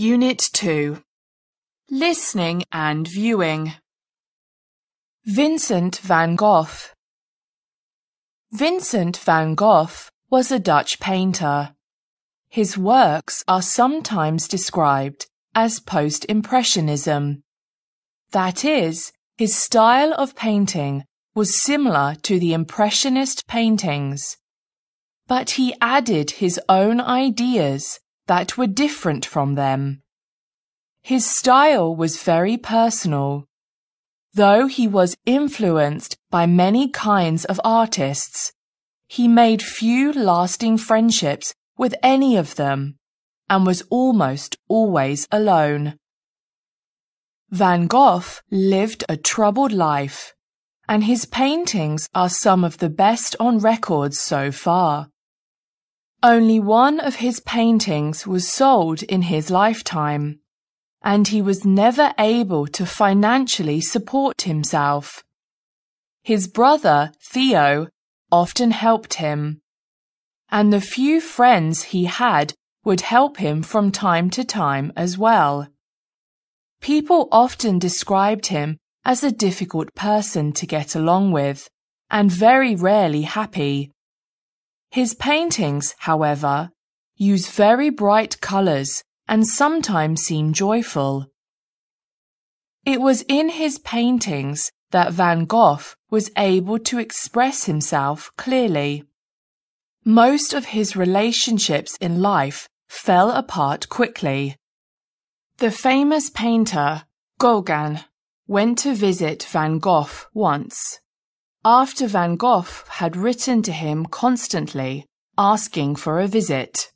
Unit 2 Listening and Viewing Vincent van Gogh Vincent van Gogh was a Dutch painter. His works are sometimes described as post-impressionism. That is, his style of painting was similar to the impressionist paintings. But he added his own ideas that were different from them. His style was very personal. Though he was influenced by many kinds of artists, he made few lasting friendships with any of them and was almost always alone. Van Gogh lived a troubled life, and his paintings are some of the best on record so far. Only one of his paintings was sold in his lifetime, and he was never able to financially support himself. His brother, Theo, often helped him, and the few friends he had would help him from time to time as well. People often described him as a difficult person to get along with and very rarely happy. His paintings, however, use very bright colours and sometimes seem joyful. It was in his paintings that Van Gogh was able to express himself clearly. Most of his relationships in life fell apart quickly. The famous painter Gauguin went to visit Van Gogh once after Van Gogh had written to him constantly asking for a visit.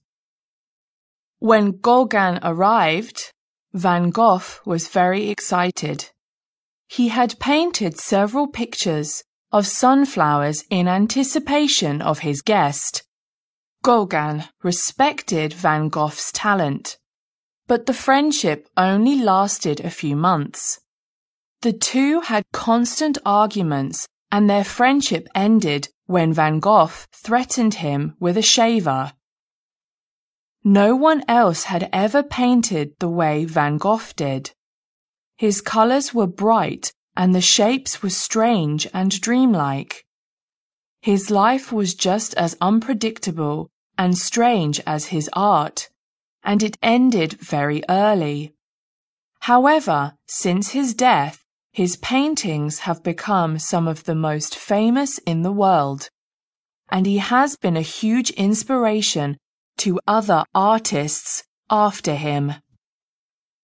When Gauguin arrived, Van Gogh was very excited. He had painted several pictures of sunflowers in anticipation of his guest. Gauguin respected Van Gogh's talent, but the friendship only lasted a few months. The two had constant arguments and their friendship ended when Van Gogh threatened him with a shaver. No one else had ever painted the way Van Gogh did. His colours were bright and the shapes were strange and dreamlike. His life was just as unpredictable and strange as his art, and it ended very early. However, since his death, his paintings have become some of the most famous in the world, and he has been a huge inspiration to other artists after him.